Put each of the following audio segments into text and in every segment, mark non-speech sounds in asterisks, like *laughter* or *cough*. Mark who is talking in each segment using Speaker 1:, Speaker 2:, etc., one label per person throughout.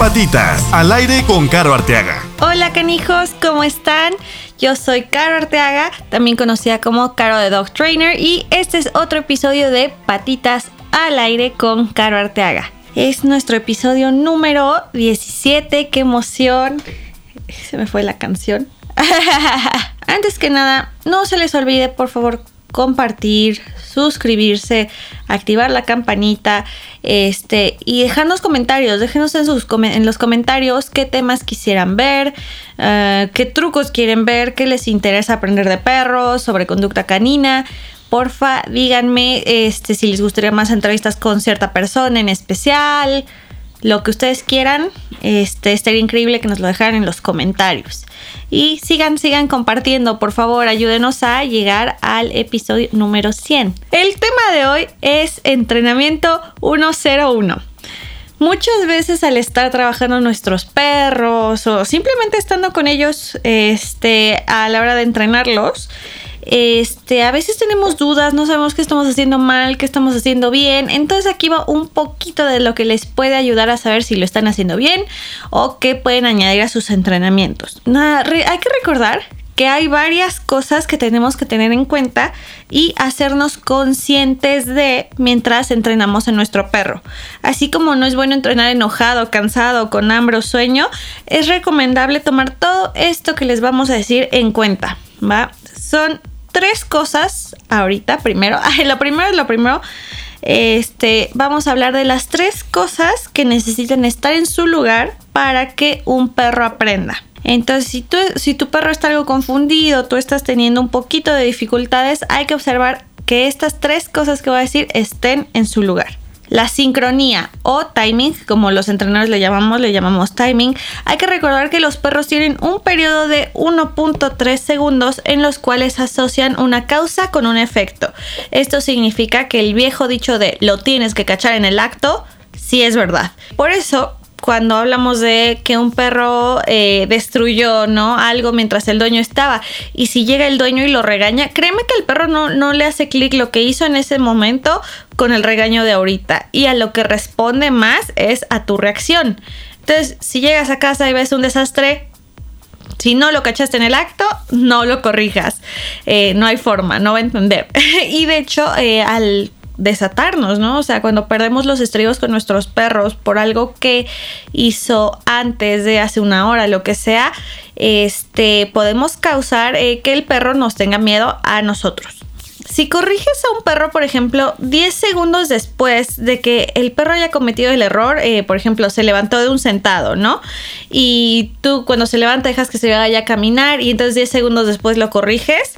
Speaker 1: Patitas, al aire con Caro Arteaga.
Speaker 2: Hola canijos, ¿cómo están? Yo soy Caro Arteaga, también conocida como Caro de Dog Trainer y este es otro episodio de Patitas al aire con Caro Arteaga. Es nuestro episodio número 17, qué emoción. Se me fue la canción. *laughs* Antes que nada, no se les olvide por favor compartir, suscribirse, activar la campanita, este, y dejarnos comentarios, déjenos en, los comentarios qué temas quisieran ver, eh, qué trucos quieren ver, qué les interesa aprender de perros, sobre conducta canina. Porfa, díganme este, si les gustaría más entrevistas con cierta persona en especial, lo que ustedes quieran. Este, estaría increíble que nos lo dejaran en los comentarios. Y sigan, sigan compartiendo, por favor, ayúdenos a llegar al episodio número 100. El tema de hoy es entrenamiento 101. Muchas veces al estar trabajando nuestros perros o simplemente estando con ellos este, a la hora de entrenarlos, este, a veces tenemos dudas, no sabemos qué estamos haciendo mal, qué estamos haciendo bien. Entonces aquí va un poquito de lo que les puede ayudar a saber si lo están haciendo bien o qué pueden añadir a sus entrenamientos. Hay que recordar que hay varias cosas que tenemos que tener en cuenta y hacernos conscientes de mientras entrenamos en nuestro perro. Así como no es bueno entrenar enojado, cansado, con hambre o sueño, es recomendable tomar todo esto que les vamos a decir en cuenta. ¿va? Son tres cosas ahorita. Primero, *laughs* lo primero es lo primero. Este, vamos a hablar de las tres cosas que necesitan estar en su lugar para que un perro aprenda. Entonces, si, tú, si tu perro está algo confundido, tú estás teniendo un poquito de dificultades, hay que observar que estas tres cosas que voy a decir estén en su lugar. La sincronía o timing, como los entrenadores le llamamos, le llamamos timing. Hay que recordar que los perros tienen un periodo de 1.3 segundos en los cuales asocian una causa con un efecto. Esto significa que el viejo dicho de lo tienes que cachar en el acto, sí es verdad. Por eso, cuando hablamos de que un perro eh, destruyó ¿no? algo mientras el dueño estaba y si llega el dueño y lo regaña, créeme que el perro no, no le hace clic lo que hizo en ese momento con el regaño de ahorita y a lo que responde más es a tu reacción. Entonces, si llegas a casa y ves un desastre, si no lo cachaste en el acto, no lo corrijas. Eh, no hay forma, no va a entender. *laughs* y de hecho, eh, al desatarnos, ¿no? O sea, cuando perdemos los estribos con nuestros perros por algo que hizo antes de hace una hora, lo que sea, este, podemos causar eh, que el perro nos tenga miedo a nosotros. Si corriges a un perro, por ejemplo, 10 segundos después de que el perro haya cometido el error, eh, por ejemplo, se levantó de un sentado, ¿no? Y tú cuando se levanta dejas que se vaya a caminar y entonces 10 segundos después lo corriges,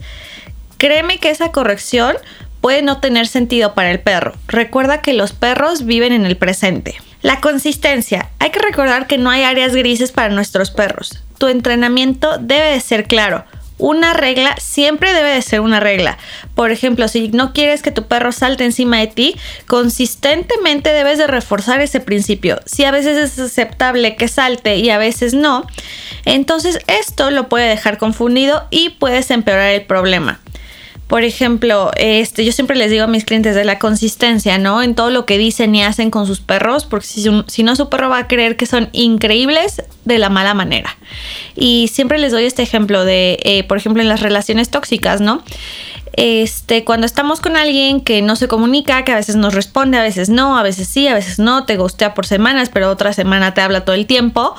Speaker 2: créeme que esa corrección puede no tener sentido para el perro. Recuerda que los perros viven en el presente. La consistencia. Hay que recordar que no hay áreas grises para nuestros perros. Tu entrenamiento debe de ser claro. Una regla siempre debe de ser una regla. Por ejemplo, si no quieres que tu perro salte encima de ti, consistentemente debes de reforzar ese principio. Si a veces es aceptable que salte y a veces no, entonces esto lo puede dejar confundido y puedes empeorar el problema. Por ejemplo, este, yo siempre les digo a mis clientes de la consistencia, ¿no? En todo lo que dicen y hacen con sus perros, porque si, no, su perro va a creer que son increíbles de la mala manera. Y siempre les doy este ejemplo de, eh, por ejemplo, en las relaciones tóxicas, ¿no? Este, cuando estamos con alguien que no se comunica, que a veces nos responde, a veces no, a veces sí, a veces no, te gustea por semanas, pero otra semana te habla todo el tiempo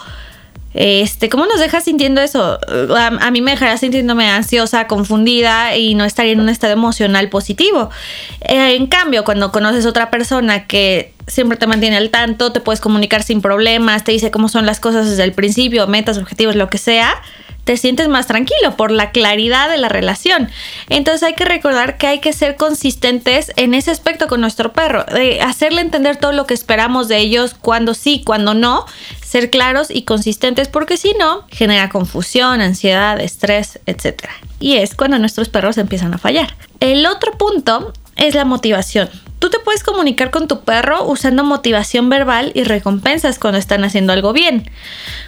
Speaker 2: este, ¿cómo nos deja sintiendo eso? A, mí me dejará sintiéndome ansiosa, confundida y no estaría en un estado emocional positivo. Eh, en cambio, cuando conoces a otra persona que siempre te mantiene al tanto, te puedes comunicar sin problemas, te dice cómo son las cosas desde el principio, metas, objetivos, lo que sea, te sientes más tranquilo por la claridad de la relación. Entonces hay que recordar que hay que ser consistentes en ese aspecto con nuestro perro, de hacerle entender todo lo que esperamos de ellos, cuando sí, cuando no, ser claros y consistentes porque si no, genera confusión, ansiedad, estrés, etc. Y es cuando nuestros perros empiezan a fallar. El otro punto es la motivación. Tú te puedes comunicar con tu perro usando motivación verbal y recompensas cuando están haciendo algo bien.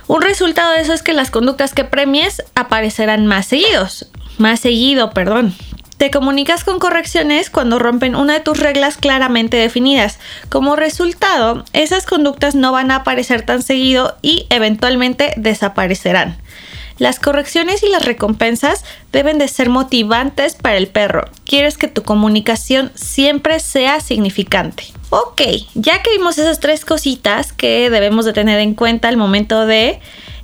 Speaker 2: Un resultado de eso es que las conductas que premies aparecerán más seguidos, más seguido, perdón. Te comunicas con correcciones cuando rompen una de tus reglas claramente definidas. Como resultado, esas conductas no van a aparecer tan seguido y eventualmente desaparecerán. Las correcciones y las recompensas deben de ser motivantes para el perro. Quieres que tu comunicación siempre sea significante. Ok, ya que vimos esas tres cositas que debemos de tener en cuenta al momento de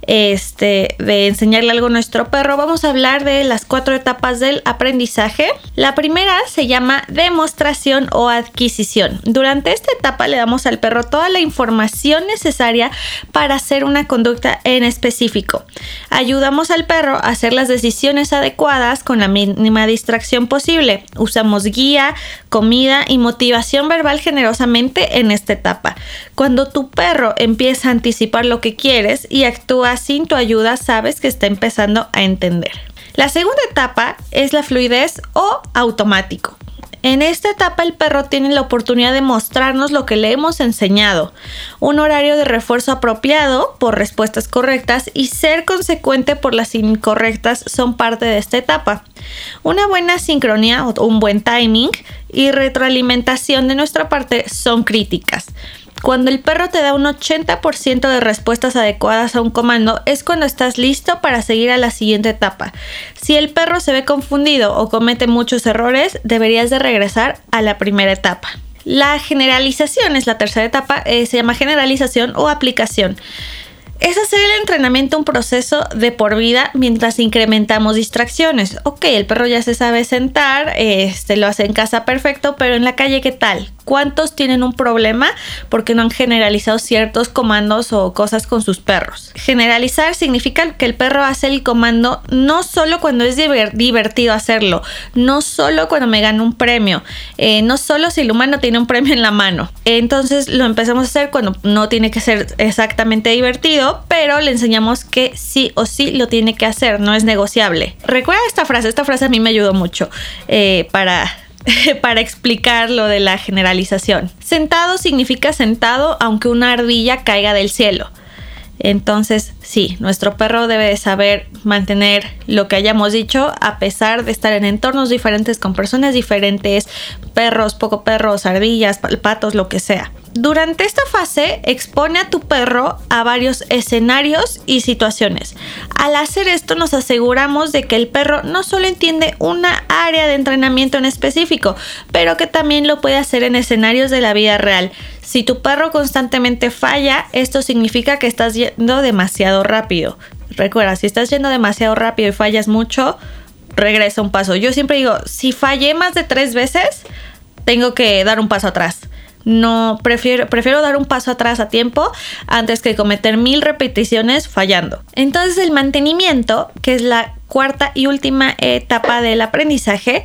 Speaker 2: este, de enseñarle algo a nuestro perro, vamos a hablar de las cuatro etapas del aprendizaje. La primera se llama demostración o adquisición. Durante esta etapa le damos al perro toda la información necesaria para hacer una conducta en específico. Ayudamos al perro a hacer las decisiones adecuadas con la mínima distracción posible. Usamos guía, comida y motivación verbal generosamente en esta etapa. Cuando tu perro empieza a anticipar lo que quieres y actúa sin tu ayuda sabes que está empezando a entender. La segunda etapa es la fluidez o automático. En esta etapa el perro tiene la oportunidad de mostrarnos lo que le hemos enseñado, un horario de refuerzo apropiado por respuestas correctas y ser consecuente por las incorrectas son parte de esta etapa. Una buena sincronía un buen timing y retroalimentación de nuestra parte son críticas. Cuando el perro te da un 80% de respuestas adecuadas a un comando es cuando estás listo para seguir a la siguiente etapa. Si el perro se ve confundido o comete muchos errores, deberías de regresar a la primera etapa. La generalización es la tercera etapa, eh, se llama generalización o aplicación es hacer el entrenamiento un proceso de por vida mientras incrementamos distracciones. Ok, el perro ya se sabe sentar, este lo hace en casa perfecto, pero en la calle, ¿qué tal? ¿Cuántos tienen un problema porque no han generalizado ciertos comandos o cosas con sus perros? Generalizar significa que el perro hace el comando no solo cuando es divertido hacerlo, no solo cuando me gano un premio, eh, no solo si el humano tiene un premio en la mano. Entonces lo empezamos a hacer cuando no tiene que ser exactamente divertido, pero le enseñamos que sí o sí lo tiene que hacer, no es negociable. Recuerda esta frase, esta frase a mí me ayudó mucho eh, para *laughs* para explicar lo de la generalización. Sentado significa sentado aunque una ardilla caiga del cielo. Entonces, sí, nuestro perro debe de saber mantener lo que hayamos dicho a pesar de estar en entornos diferentes con personas diferentes, perros, poco perros, ardillas, patos, lo que sea. Durante esta fase expone a tu perro a varios escenarios y situaciones. Al hacer esto nos aseguramos de que el perro no solo entiende una área de entrenamiento en específico, pero que también lo puede hacer en escenarios de la vida real. Si tu perro constantemente falla, esto significa que estás yendo demasiado rápido. Recuerda, si estás yendo demasiado rápido y fallas mucho, regresa un paso. Yo siempre digo, si fallé más de tres veces, tengo que dar un paso atrás no prefiero, prefiero dar un paso atrás a tiempo antes que cometer mil repeticiones fallando. Entonces el mantenimiento, que es la cuarta y última etapa del aprendizaje,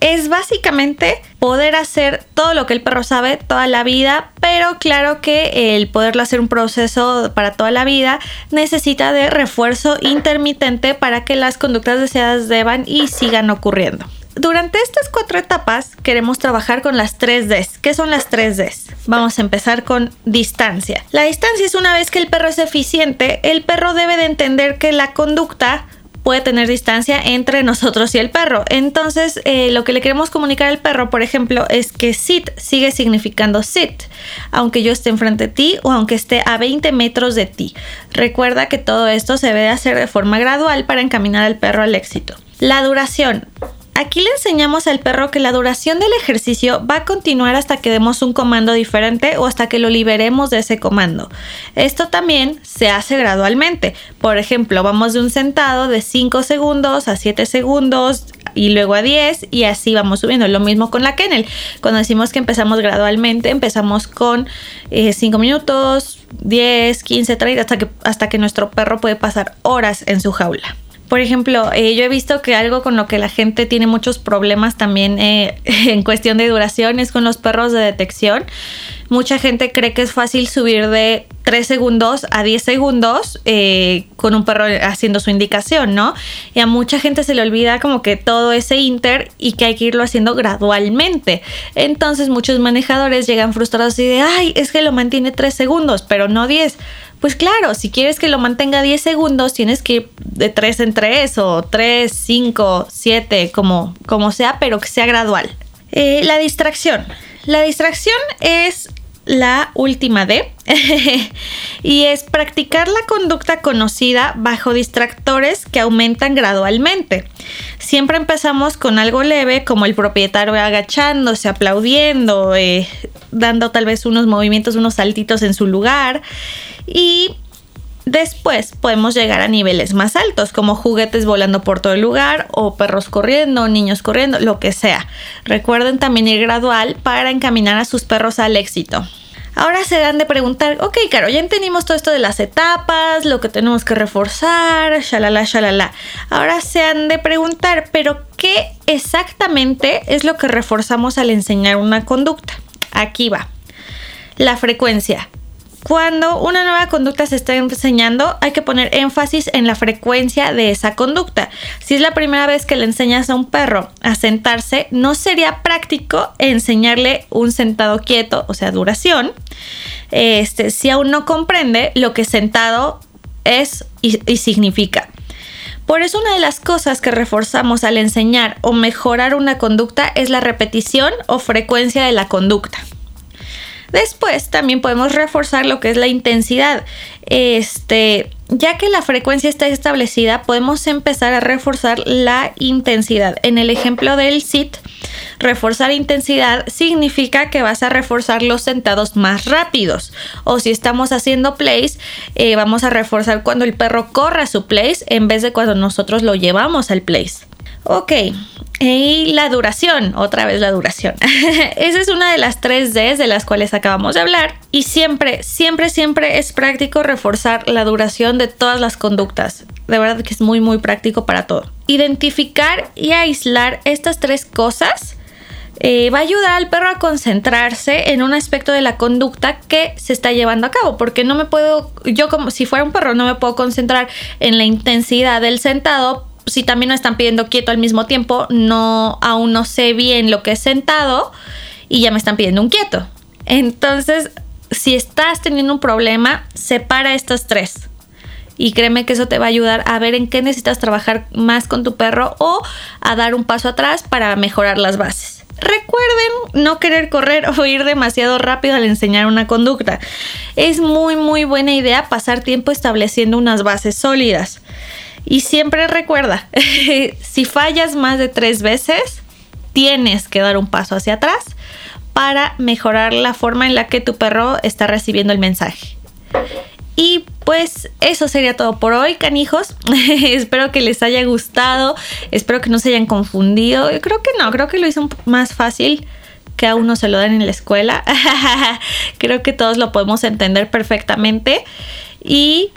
Speaker 2: es básicamente poder hacer todo lo que el perro sabe toda la vida, pero claro que el poderlo hacer un proceso para toda la vida necesita de refuerzo intermitente para que las conductas deseadas deban y sigan ocurriendo. Durante estas cuatro etapas queremos trabajar con las 3Ds. ¿Qué son las 3Ds? Vamos a empezar con distancia. La distancia es una vez que el perro es eficiente, el perro debe de entender que la conducta puede tener distancia entre *laughs* nosotros y el perro. Entonces, eh, lo que le queremos comunicar al perro, por ejemplo, es que sit sigue significando sit, aunque yo esté enfrente de ti o aunque esté a 20 metros de ti. Recuerda que todo esto se debe hacer de forma gradual para encaminar al perro al éxito. La duración. Aquí le enseñamos al perro que la duración del ejercicio va a continuar hasta que demos un comando diferente o hasta que lo liberemos de ese comando. Esto también se hace gradualmente. Por ejemplo, vamos de un sentado de 5 segundos a 7 segundos y luego a 10 y así vamos subiendo. Lo mismo con la kennel. Cuando decimos que empezamos gradualmente, empezamos con 5 eh, minutos, 10, 15, 30 hasta que, hasta que nuestro perro puede pasar horas en su jaula. Por ejemplo, eh, yo he visto que algo con lo que la gente tiene muchos problemas también eh, *laughs* en cuestión de duración es con los perros de detección. Mucha gente cree que es fácil subir de 3 segundos a 10 segundos eh, con un perro haciendo su indicación, ¿no? Y a mucha gente se le olvida como que todo ese inter y que hay que irlo haciendo gradualmente. Entonces muchos manejadores llegan frustrados y de, ay, es que lo mantiene 3 segundos, pero no 10 Pues claro, si quieres que lo mantenga 10 segundos, tienes que ir de 3 en 3 o 3, 5, 7, como, como sea, pero que sea gradual. Eh, la distracción. La distracción es la última D *laughs* y es practicar la conducta conocida bajo distractores que aumentan gradualmente. Siempre empezamos con algo leve como el propietario agachándose, aplaudiendo, eh, dando tal vez unos movimientos, unos saltitos en su lugar y Después podemos llegar a niveles más altos, como juguetes volando por todo el lugar, o perros corriendo, niños corriendo, lo que sea. Recuerden también ir gradual para encaminar a sus perros al éxito. Ahora se dan de preguntar, ok, Caro, ya entendimos todo esto de las etapas, lo que tenemos que reforzar, shalala, shalala. Ahora se han de preguntar, pero ¿qué exactamente es lo que reforzamos al enseñar una conducta? Aquí va. La frecuencia. Cuando una nueva conducta se está enseñando, hay que poner énfasis en la frecuencia de esa conducta. Si es la primera vez que le enseñas a un perro a sentarse, no sería práctico enseñarle un sentado quieto, o sea, duración, este, si aún no comprende lo que sentado es y, y significa. Por eso una de las cosas que reforzamos al enseñar o mejorar una conducta es la repetición o frecuencia de la conducta. Después también podemos reforzar lo que es la intensidad. Este, ya que la frecuencia está establecida, podemos empezar a reforzar la intensidad. En el ejemplo del sit, reforzar intensidad significa que vas a reforzar los sentados más rápidos. O si estamos haciendo plays, eh, vamos a reforzar cuando el perro corra su place en vez de cuando nosotros lo llevamos al place. Ok, y la duración, otra vez la duración. *laughs* Esa es una de las tres Ds de las cuales acabamos de hablar. Y siempre, siempre, siempre es práctico reforzar la duración de todas las conductas. De verdad que es muy, muy práctico para todo. Identificar y aislar estas tres cosas eh, va a ayudar al perro a concentrarse en un aspecto de la conducta que se está llevando a cabo, porque no me puedo, yo como si fuera un perro, no me puedo concentrar en la intensidad del sentado si también me están pidiendo quieto al mismo tiempo, no, aún no sé bien lo que es sentado y ya me están pidiendo un quieto. Entonces, si estás teniendo un problema, separa estas tres. Y créeme que eso te va a ayudar a ver en qué necesitas trabajar más con tu perro o a dar un paso atrás para mejorar las bases. Recuerden no querer correr o ir demasiado rápido al enseñar una conducta. Es muy muy buena idea pasar tiempo estableciendo unas bases sólidas. Y siempre recuerda, *laughs* si fallas más de tres veces, tienes que dar un paso hacia atrás para mejorar la forma en la que tu perro está recibiendo el mensaje. Y pues eso sería todo por hoy, canijos. *laughs* espero que les haya gustado. Espero que no se hayan confundido. Creo que no, creo que lo hice más fácil que a uno se lo den en la escuela. *laughs* creo que todos lo podemos entender perfectamente. Y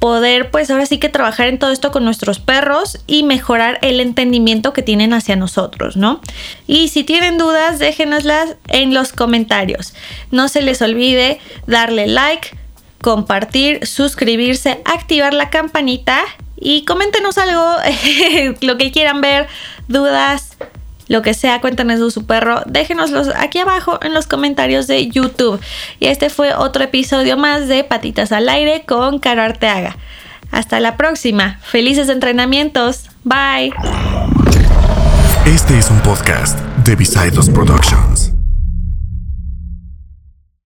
Speaker 2: poder pues ahora sí que trabajar en todo esto con nuestros perros y mejorar el entendimiento que tienen hacia nosotros, ¿no? Y si tienen dudas, déjenoslas en los comentarios. No se les olvide darle like, compartir, suscribirse, activar la campanita y coméntenos algo, *laughs* lo que quieran ver, dudas, lo que sea, cuéntanos de su perro, déjenoslos aquí abajo en los comentarios de YouTube. Y este fue otro episodio más de Patitas al Aire con Caro Arteaga. Hasta la próxima. Felices entrenamientos. Bye.
Speaker 1: Este es un podcast de Visaidos Production.